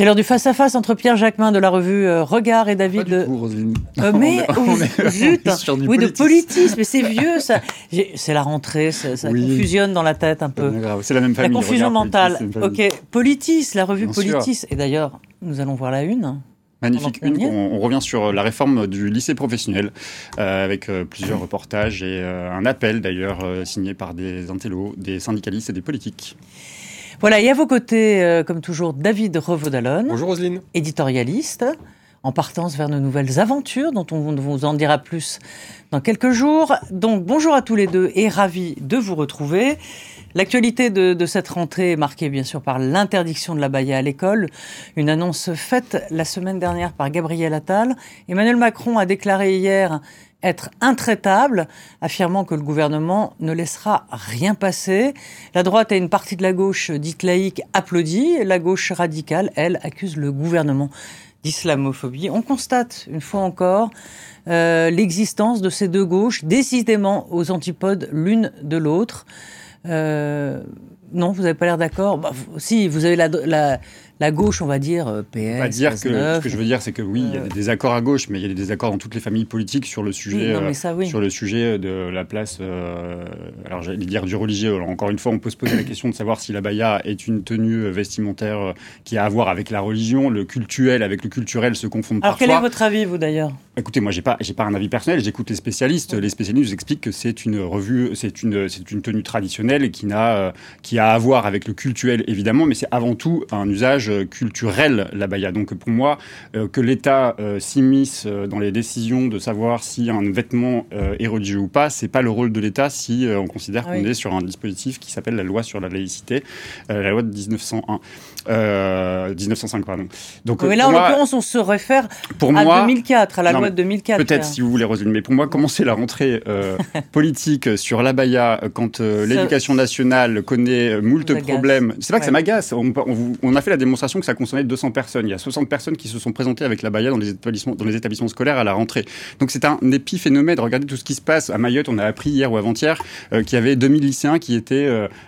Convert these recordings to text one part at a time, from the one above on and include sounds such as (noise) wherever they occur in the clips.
C'est l'heure du face-à-face entre Pierre Jacquemin de la revue euh, Regard et David. Pas du Roselyne. Euh, (laughs) mais On est- oh, zut, (laughs) on est sur du oui, de politisme. mais c'est (laughs) vieux ça. C'est la rentrée, ça, ça Oui. confusionne dans la tête un peu. C'est la même La famille. confusion regarde, mentale. Ok, Politis, la revue Bien sûr. Politis. Et d'ailleurs, nous allons voir la une. Magnifique. Une, on, on revient sur la réforme du lycée professionnel, euh, avec euh, plusieurs reportages et euh, un appel d'ailleurs euh, signé par des intellos, des syndicalistes et des politiques. Voilà, et à vos côtés, euh, comme toujours, David Revaudalon, Bonjour Roselyne. éditorialiste, en partance vers de nouvelles aventures dont on vous en dira plus dans quelques jours. Donc bonjour à tous les deux et ravi de vous retrouver. L'actualité de, de cette rentrée est marquée bien sûr par l'interdiction de la baya à l'école, une annonce faite la semaine dernière par Gabriel Attal. Emmanuel Macron a déclaré hier être intraitable, affirmant que le gouvernement ne laissera rien passer. La droite et une partie de la gauche dite laïque applaudit. La gauche radicale, elle, accuse le gouvernement d'islamophobie. On constate, une fois encore, euh, l'existence de ces deux gauches, décidément aux antipodes l'une de l'autre. Euh, non, vous n'avez pas l'air d'accord bah, vous- Si, vous avez la, la, la gauche, on va dire, euh, PS, Pas dire que PS9. ce que je veux dire, c'est que oui, il y a des désaccords à gauche, mais il y a des désaccords dans toutes les familles politiques sur le sujet, Oui, non, euh, ça, oui. sur le sujet de la place. euh, alors j'allais dire du religieux. Alors, encore une fois, on peut se poser la question de savoir si la baya est une tenue vestimentaire euh, qui a à voir avec la religion, le cultuel avec le culturel se confondent Alors, parfois. quel est votre avis, vous, d'ailleurs? Écoutez, moi, j'ai pas, j'ai pas un avis personnel. J'écoute les spécialistes. Les spécialistes nous expliquent que c'est une revue, c'est une, c'est une tenue traditionnelle qui n'a, euh, qui a à voir avec le cultuel évidemment, mais c'est avant tout un usage euh, culturel la baya. Donc pour moi, euh, que l'État euh, s'immisce euh, dans les décisions de savoir si un vêtement est religieux ou pas, c'est pas le rôle de l'État si on considère qu'on oui. est sur un dispositif qui s'appelle la loi sur la laïcité, la loi de 1901, euh, 1905 pardon. Donc Mais là, en l'occurrence, on se réfère pour à moi, 2004, à la Non, loi de 2004. Peut-être si vous voulez Roselyne, mais pour moi, commencer la rentrée (laughs) politique sur l'abaya quand l'éducation nationale connaît euh, moult problèmes. C'est pas que ça m'agace. On, on vous- on a fait la démonstration que ça concernait 200 personnes. Il y a 60 personnes qui se sont présentées avec l'abaya dans les établissements, dans les établissements scolaires à la rentrée. Donc c'est un épiphénomène. Regardez tout ce qui se passe à Mayotte. On a appris hier ou avant-hier euh, qu'il y avait 2000 lycéens qui étaient,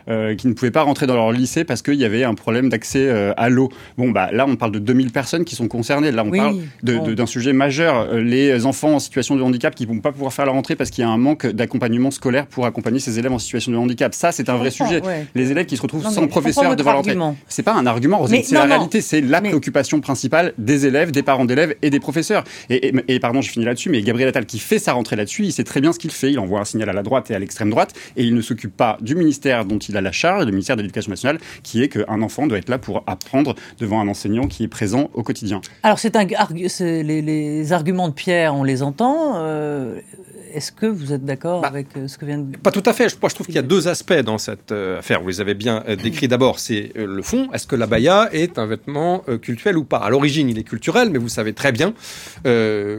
euh, qui ne pouvaient pas rentrer dans leur lycée parce qu'il y avait un problème d'accès euh, à l'eau. Bon bah là, on parle de 2000 personnes qui sont concernées. Là, on Oui, parle de- bon. de- d'un sujet majeur. Les enfants en situation de handicap qui ne vont pas pouvoir faire la rentrée parce qu'il y a un manque d'accompagnement scolaire pour accompagner ces élèves en situation de handicap. Ça, c'est un vrai sujet. ouais. Les élèves qui se retrouvent Non, sans professeur devant argument. C'est pas un argument, c'est non, la non. réalité, c'est la Mais- préoccupation principale des élèves, des parents d'élèves et des professeurs. Et, et- et pardon, je finis là-dessus, mais Gabriel Attal qui fait sa rentrée là-dessus, il sait très bien ce qu'il fait. Il envoie un signal à la droite et à l'extrême droite, et il ne s'occupe pas du ministère dont il a la charge, le ministère de l'Éducation nationale, qui est qu'un enfant doit être là pour apprendre devant un enseignant qui est présent au quotidien. Alors, c'est un, argu- c'est les, les arguments de Pierre, on les entend. euh, Est-ce que vous êtes d'accord Bah, avec euh, ce que vient de Pas tout à fait. Je, moi, je trouve qu'il y a deux aspects dans cette euh, affaire. Vous les avez bien euh, décrits. D'abord, c'est euh, le fond. Est-ce que la baya est un vêtement euh, cultuel ou pas? À l'origine, il est culturel, mais vous savez très bien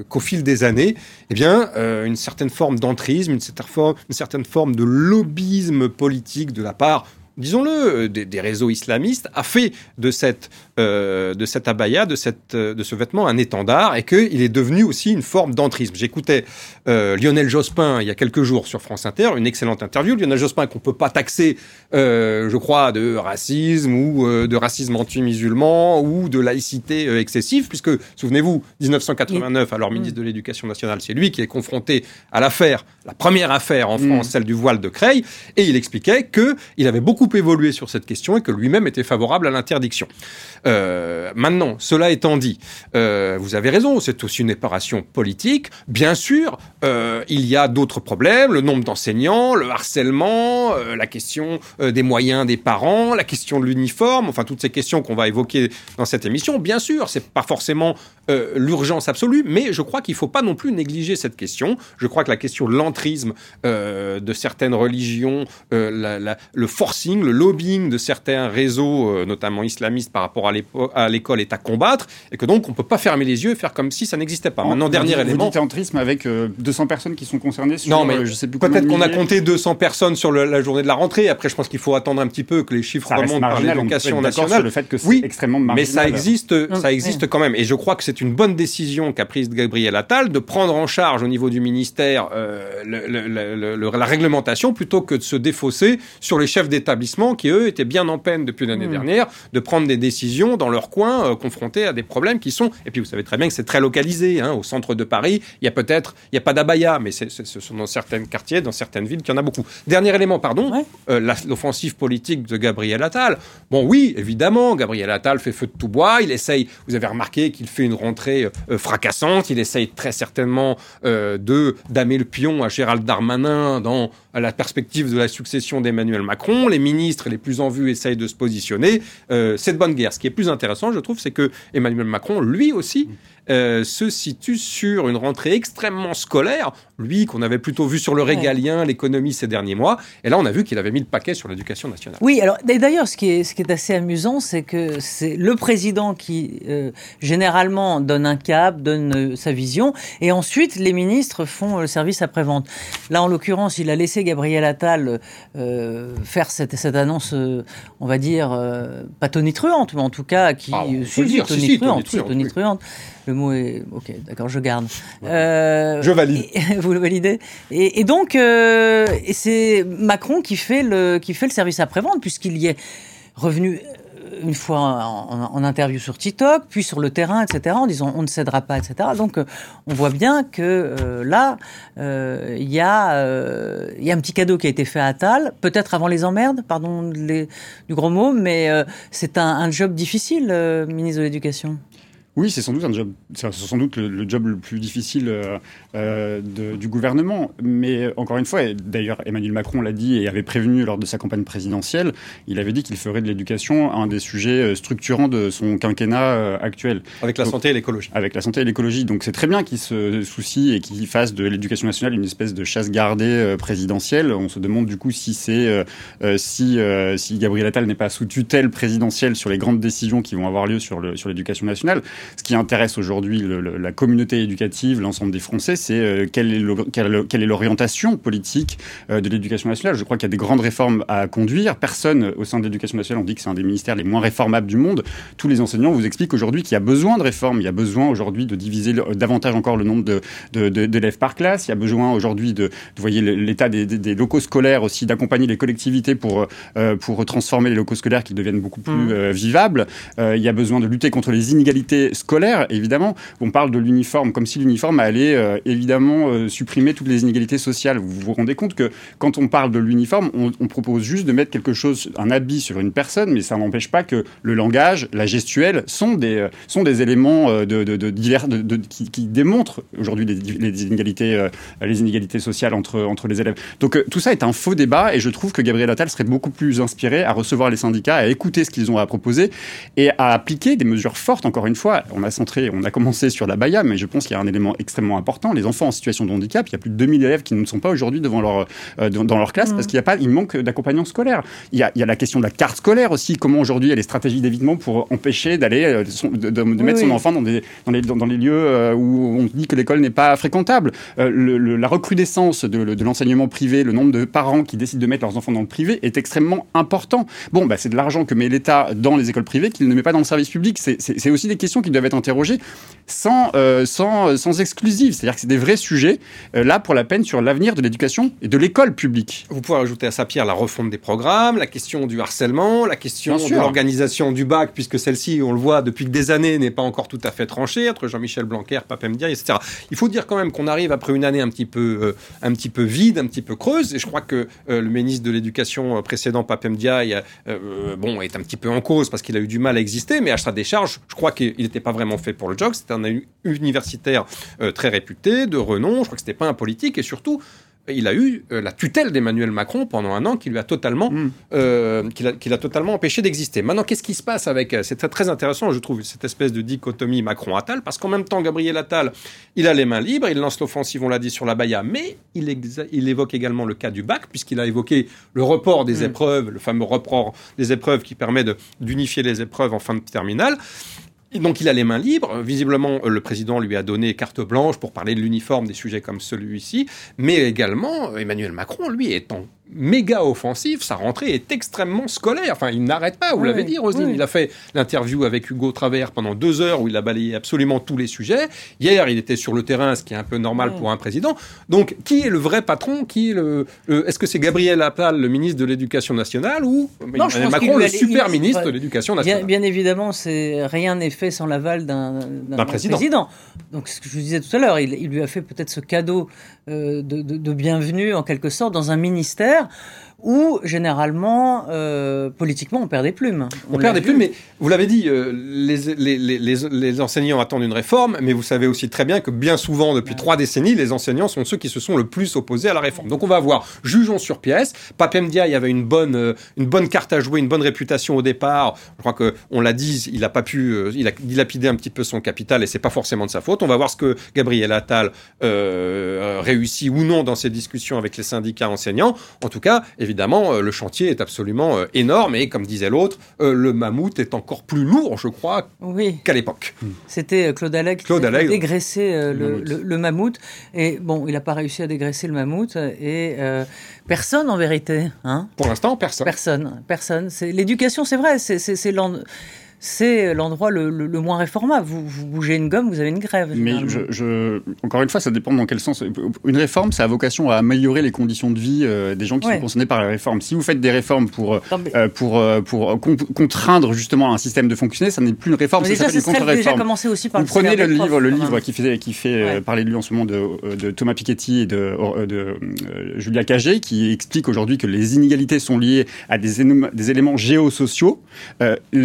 qu'au fil des années, eh bien, une certaine forme d'entrisme, une certaine forme, une certaine forme de lobbyisme politique de la part disons-le, euh, des, des réseaux islamistes, a fait de cette, euh, de cette abaya, de, cette, euh, de ce vêtement, un étendard, et qu'il est devenu aussi une forme d'entrisme. J'écoutais euh, Lionel Jospin il y a quelques jours sur France Inter, une excellente interview. Lionel Jospin qu'on peut pas taxer, euh, je crois, de racisme ou de racisme anti-musulman ou de laïcité excessive, puisque, souvenez-vous, 1989, alors ministre de l'Éducation nationale, c'est lui qui est confronté à l'affaire, la première affaire en France, celle du voile de Creil, et il expliquait que il avait beaucoup évolué sur cette question et que lui-même était favorable à l'interdiction. Euh, maintenant, cela étant dit, euh, vous avez raison, c'est aussi une opération politique. Bien sûr, euh, il y a d'autres problèmes, le nombre d'enseignants, le harcèlement, la question des moyens des parents, la question de l'uniforme, enfin toutes ces questions qu'on va évoquer dans cette émission. Bien sûr, c'est pas forcément l'urgence absolue, mais je crois qu'il faut pas non plus négliger cette question. Je crois que la question de l'entrisme de certaines religions, le forcing, le lobbying de certains réseaux, euh, notamment islamistes, par rapport à l'école est à combattre, et que donc on peut pas fermer les yeux et faire comme si ça n'existait pas. Maintenant, Vous dernier dites- élément. Vous dites entrisme avec euh, 200 personnes qui sont concernées sur, Non, mais euh, je sais plus Peut-être qu'on a compté 200 personnes sur le- la journée de la rentrée. Après, je pense qu'il faut attendre un petit peu que les chiffres Ça remontent par l'éducation nationale. sur le fait que c'est Oui, extrêmement Mais marginal. ça existe, Non, ça existe quand même. Et je crois que c'est une bonne décision qu'a prise Gabriel Attal de prendre en charge au niveau du ministère euh, le- le- le- le- le- la réglementation plutôt que de se défausser sur les chefs d'établissement établissements qui, eux, étaient bien en peine depuis l'année mmh. dernière de prendre des décisions dans leur coin, euh, confrontés à des problèmes qui sont... Et puis, vous savez très bien que c'est très localisé. Hein, au centre de Paris, il y a peut-être... Il n'y a pas d'abaya, mais ce sont dans certains quartiers, dans certaines villes, qu'il y en a beaucoup. Dernier élément, pardon, euh, l'offensive politique de Gabriel Attal. Bon, oui, évidemment, Gabriel Attal fait feu de tout bois. Il essaye... Vous avez remarqué qu'il fait une rentrée fracassante. Il essaye très certainement de damer le pion à Gérald Darmanin dans la perspective de la succession d'Emmanuel Macron. Les ministres les plus en vue essayent de se positionner. Euh, c'est de bonne guerre. Ce qui est plus intéressant, je trouve, c'est que Emmanuel Macron, lui aussi, euh, se situe sur une rentrée extrêmement scolaire, lui qu'on avait plutôt vu sur le régalien, l'économie ces derniers mois, et là on a vu qu'il avait mis le paquet sur l'éducation nationale. Oui, alors d'ailleurs ce qui est ce qui est assez amusant, c'est que c'est le président qui euh, généralement donne un cap, donne euh, sa vision, et ensuite les ministres font le service après-vente. Là en l'occurrence, il a laissé Gabriel Attal faire cette, cette annonce, on va dire pas tonitruante, mais en tout cas qui ah, tonitruante, tonitruante. Le mot est ok, d'accord, je garde. Euh, je valide. (laughs) vous le validez. Et, donc, euh, c'est Macron qui fait le qui fait le service après vente puisqu'il y est revenu euh, une fois en, interview sur TikTok, puis sur le terrain, etc., en disant on ne cédera pas, etc. Donc on voit bien que là, il y, a, y a un petit cadeau qui a été fait à Tal, peut-être avant les emmerdes, pardon du gros mot, mais c'est un, un, job difficile, ministre de l'Éducation. Oui, c'est sans doute un job, c'est sans doute le, job le plus difficile euh, euh de, du gouvernement. Mais encore une fois, d'ailleurs Emmanuel Macron l'a dit et avait prévenu lors de sa campagne présidentielle, il avait dit qu'il ferait de l'éducation un des sujets euh, structurants de son quinquennat euh, actuel. Avec la santé et l'écologie. Avec la santé et l'écologie. Donc c'est très bien qu'il se soucie et qu'il fasse de l'éducation nationale une espèce de chasse gardée présidentielle. On se demande du coup si c'est si si Gabriel Attal n'est pas sous tutelle présidentielle sur les grandes décisions qui vont avoir lieu sur le sur l'éducation nationale. Ce qui intéresse aujourd'hui la communauté éducative, l'ensemble des Français, c'est euh, quelle est l'orientation politique euh, de l'éducation nationale. Je crois qu'il y a des grandes réformes à conduire. Personne au sein de l'éducation nationale, on dit que c'est un des ministères les moins réformables du monde. Tous les enseignants vous expliquent aujourd'hui qu'il y a besoin de réformes. Il y a besoin aujourd'hui de diviser davantage encore le nombre d'élèves par classe. Il y a besoin aujourd'hui de, vous voyez, l'état des, locaux scolaires aussi, d'accompagner les collectivités pour, euh, pour transformer les locaux scolaires qui deviennent beaucoup plus mmh. vivables. il y a besoin de lutter contre les inégalités scolaire, évidemment. On parle de l'uniforme comme si l'uniforme allait euh, évidemment euh, supprimer toutes les inégalités sociales. Vous vous rendez compte que quand on parle de l'uniforme, on, propose juste de mettre quelque chose, un habit sur une personne, mais ça n'empêche pas que le langage, la gestuelle sont des, euh, sont des éléments de, divers de, qui, démontrent aujourd'hui les, les, inégalités, les inégalités sociales entre, entre les élèves. Donc tout ça est un faux débat et je trouve que Gabriel Attal serait beaucoup plus inspiré à recevoir les syndicats, à écouter ce qu'ils ont à proposer et à appliquer des mesures fortes, encore une fois on a centré, on a commencé sur la BAYA, mais je pense qu'il y a un élément extrêmement important. Les enfants en situation de handicap, il y a plus de 2000 élèves qui ne sont pas aujourd'hui devant leur, euh, dans leur classe mmh. parce qu'il y a pas, il manque d'accompagnant scolaire. Il y, a, il y, a, la question de la carte scolaire aussi. Comment aujourd'hui il y a les stratégies d'évitement pour empêcher d'aller, euh, de, mettre son enfant dans, des, dans, les, dans, les lieux euh, où on dit que l'école n'est pas fréquentable. la recrudescence de, l'enseignement privé, le nombre de parents qui décident de mettre leurs enfants dans le privé est extrêmement important. Bon, bah, c'est de l'argent que met l'État dans les écoles privées qu'il ne met pas dans le service public. C'est aussi des questions qui doivent être interrogées sans, euh, sans, sans exclusive. C'est-à-dire que c'est des vrais sujets, euh, là, pour la peine, sur l'avenir de l'éducation et de l'école publique. Vous pouvez ajouter à ça, Pierre, la refonte des programmes, la question du harcèlement, la question de l'organisation du bac, puisque celle-ci, on le voit depuis des années, n'est pas encore tout à fait tranchée, entre Jean-Michel Blanquer, Papemdia, etc. Il faut dire quand même qu'on arrive après une année un petit peu, euh, un petit peu vide, un petit peu creuse, et je crois que le ministre de l'Éducation précédent, Papemdia, bon, est un petit peu en cause parce qu'il a eu du mal à exister, mais à sa décharge, je crois qu'il n'était pas vraiment fait pour le job. C'était un universitaire euh, très réputé, de renom. Je crois que c'était pas un politique et surtout, il a eu euh, la tutelle d'Emmanuel Macron pendant un an qui lui a totalement, mm. euh, qui, totalement empêché d'exister. Maintenant, qu'est-ce qui se passe avec C'est très intéressant, je trouve, cette espèce de dichotomie Macron-Attal, parce qu'en même temps, Gabriel Attal, il a les mains libres, il lance l'offensive, on l'a dit sur la Baïa, mais il, il, évoque également le cas du bac, puisqu'il a évoqué le report des mm. épreuves, le fameux report des épreuves qui permet d'unifier les épreuves en fin de terminale donc il a les mains libres. Visiblement, le président lui a donné carte blanche pour parler de l'uniforme, des sujets comme celui-ci. Mais également, Emmanuel Macron, lui, est en méga offensif, sa rentrée est extrêmement scolaire. Enfin, il n'arrête pas, vous Oui, l'avez dit, Roselyne. oui. Il a fait l'interview avec Hugo Travers pendant deux heures où il a balayé absolument tous les sujets. Hier, il était sur le terrain, ce qui est un peu normal Oui. pour un président. Donc, qui est le vrai patron? Qui est le, le- Est-ce que c'est Gabriel Attal, le ministre de l'Éducation nationale, ou Non, je pense Macron, le super il- ministre de l'Éducation Bien, nationale? bien évidemment, c'est rien n'est fait sans l'aval d'un président. Donc, ce que je vous disais tout à l'heure, il, il lui a fait peut-être ce cadeau euh, de, de- de bienvenue, en quelque sorte, dans un ministère før. Où, généralement, euh, politiquement, on perd des plumes. On, perd des vu. plumes, mais vous l'avez dit, euh, les, les, les, les- les enseignants attendent une réforme, mais vous savez aussi très bien que bien souvent, depuis trois décennies, les enseignants sont ceux qui se sont le plus opposés à la réforme. Donc on va voir, jugeons sur pièce. Papem Ndiaye avait une bonne, euh, une bonne carte à jouer, une bonne réputation au départ. Je crois que on l'a dit, il a pas pu, il a dilapidé un petit peu son capital et c'est pas forcément de sa faute. On va voir ce que Gabriel Attal réussit ou non dans ses discussions avec les syndicats enseignants. En tout cas, évidemment, euh, le chantier est absolument euh, énorme et comme disait l'autre, euh, le mammouth est encore plus lourd, je crois, Oui, qu'à l'époque. c'était euh, Claude Allègre qui Claude dégraissé le, mammouth. le- le mammouth. Et bon, il n'a pas réussi à dégraisser le mammouth. Et euh, personne, en vérité. Hein Pour l'instant, personne. Personne, personne. L'éducation, c'est vrai. C'est c'est- c'est l'en- c'est l'endroit le, le- le moins réformable. Vous, vous bougez une gomme, vous avez une grève. Mais généralement. je, je- encore une fois, ça dépend dans quel sens. Une réforme, ça a vocation à améliorer les conditions de vie euh, des gens qui Ouais. sont concernés par la réforme. Si vous faites des réformes pour, euh, Non, mais- euh, pour, pour con- contraindre justement un système de fonctionner, ça n'est plus une réforme, mais ça s'appelle une contre-réforme. commencé aussi par Vous prenez le livre, le livre qui fait, qui fait euh, Ouais. parler de lui en ce moment de, de Thomas Piketty et de, de Julia Cagé, qui explique aujourd'hui que les inégalités sont liées à des, des éléments géosociaux.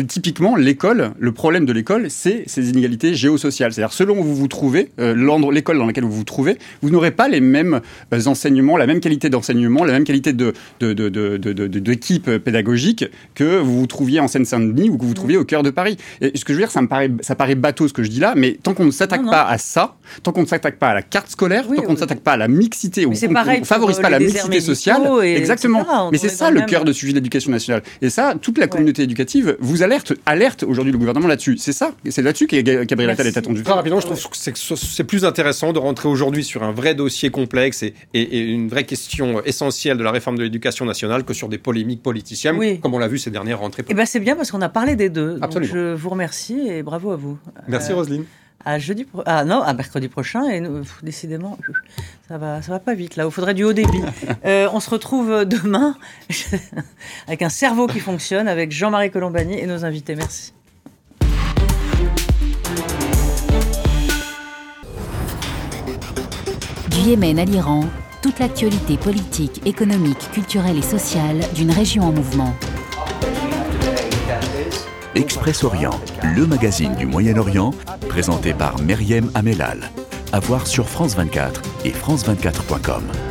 Typiquement, l'école, le problème de l'école, c'est ces inégalités géosociales. C'est-à-dire, selon où vous vous trouvez, euh, l'école dans laquelle vous vous trouvez, vous n'aurez pas les mêmes euh, enseignements, la même qualité d'enseignement, la même qualité de, de, de, d'équipe pédagogique que vous vous trouviez en Seine-Saint-Denis ou que vous vous trouviez au cœur de Paris. Et ce que je veux dire, ça me paraît, ça paraît bateau ce que je dis là, mais tant qu'on ne s'attaque pas à ça, tant qu'on ne s'attaque pas à la carte scolaire, Oui, tant qu'on ne oui. s'attaque pas à la mixité, ou qu'on ne favorise pas euh, la mixité sociale, exactement. etc. Mais c'est est ça le cœur de suivi de l'éducation nationale. Et ça, toute la communauté éducative vous alerte, alerte aujourd'hui le gouvernement là-dessus. C'est ça, c'est là-dessus que Ga- Gabriel Attal est attendu. Très rapidement, je trouve que c'est- que c'est plus intéressant de rentrer aujourd'hui sur un vrai dossier complexe et, et- et une vraie question essentielle de la réforme de l'éducation nationale que sur des polémiques politiciennes, Oui. comme on l'a vu ces dernières rentrées. Eh ben c'est bien parce qu'on a parlé des deux. Donc Absolument. je vous remercie et bravo à vous. Merci Euh, Roselyne. À jeudi, pro- ah non, à mercredi prochain et nous, pff, décidément, ça va, ça va pas vite là. Il faudrait du haut débit. (laughs) Euh, on se retrouve demain (laughs) avec un cerveau qui fonctionne avec Jean-Marie Colombani et nos invités. Merci. Du Yémen à l'Iran, toute l'actualité politique, économique, culturelle et sociale d'une région en mouvement. Express Orient, le magazine du Moyen-Orient, présenté par Meriem Amelal. À voir sur France 24 et France24.com.